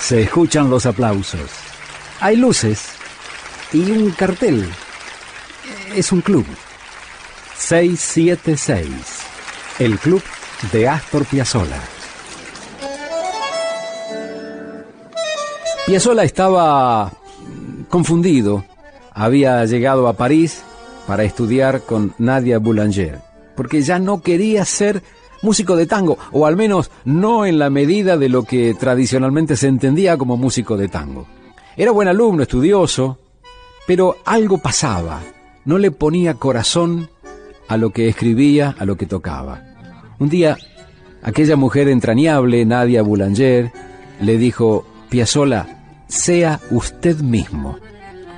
Se escuchan los aplausos. Hay luces y un cartel. Es un club. 676. El club de Astor Piazzolla. Piazzolla estaba confundido. Había llegado a París para estudiar con Nadia Boulanger, porque ya no quería ser músico de tango, o al menos no en la medida de lo que tradicionalmente se entendía como músico de tango. Era buen alumno, estudioso, pero algo pasaba, no le ponía corazón a lo que escribía, a lo que tocaba. Un día, aquella mujer entrañable, Nadia Boulanger, le dijo, Piazzola, sea usted mismo.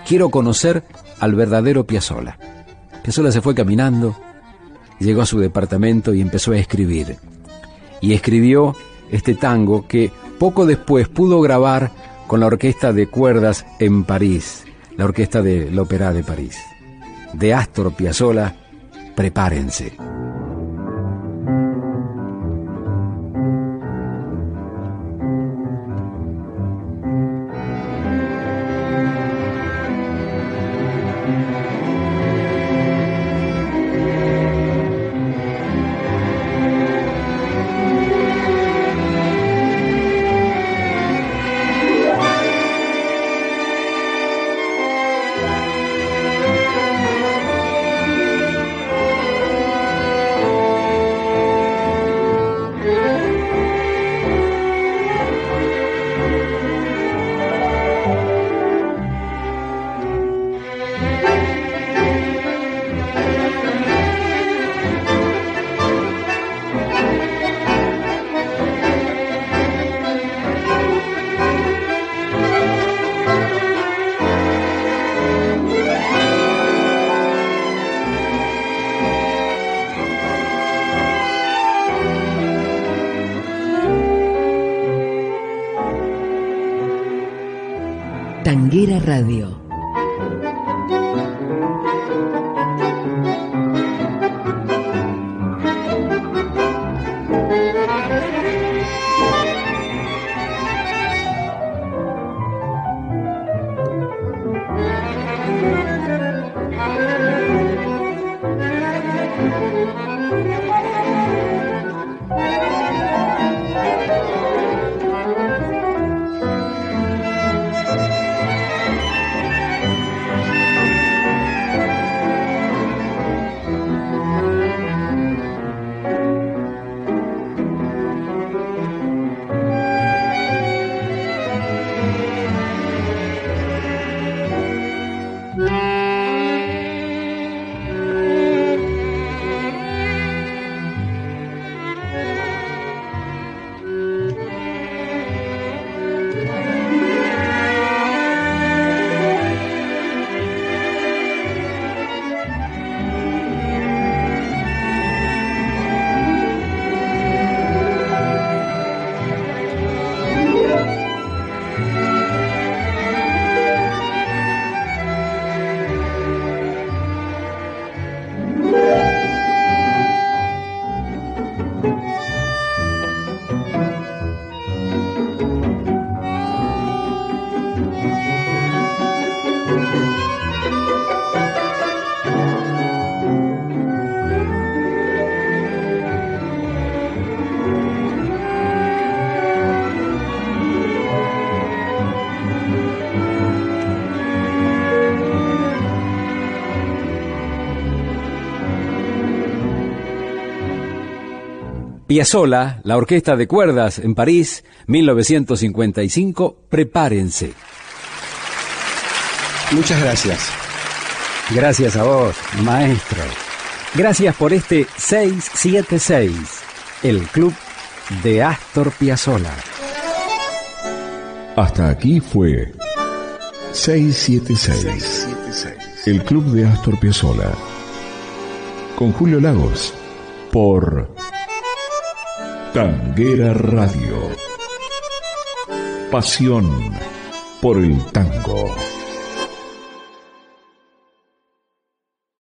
Quiero conocer al verdadero Piazzola. Piazzola se fue caminando, llegó a su departamento y empezó a escribir. Y escribió este tango que poco después pudo grabar con la orquesta de cuerdas en París, la orquesta de l'Opéra de París. De Astor Piazzolla, prepárense. Tanguera Radio Piazzolla, la orquesta de cuerdas en París, 1955, prepárense. Muchas gracias. Gracias a vos, maestro. Gracias por este 676, el club de Astor Piazzolla. Hasta aquí fue 676, el club de Astor Piazzolla. Con Julio Lagos, por Tanguera Radio. Pasión por el tango.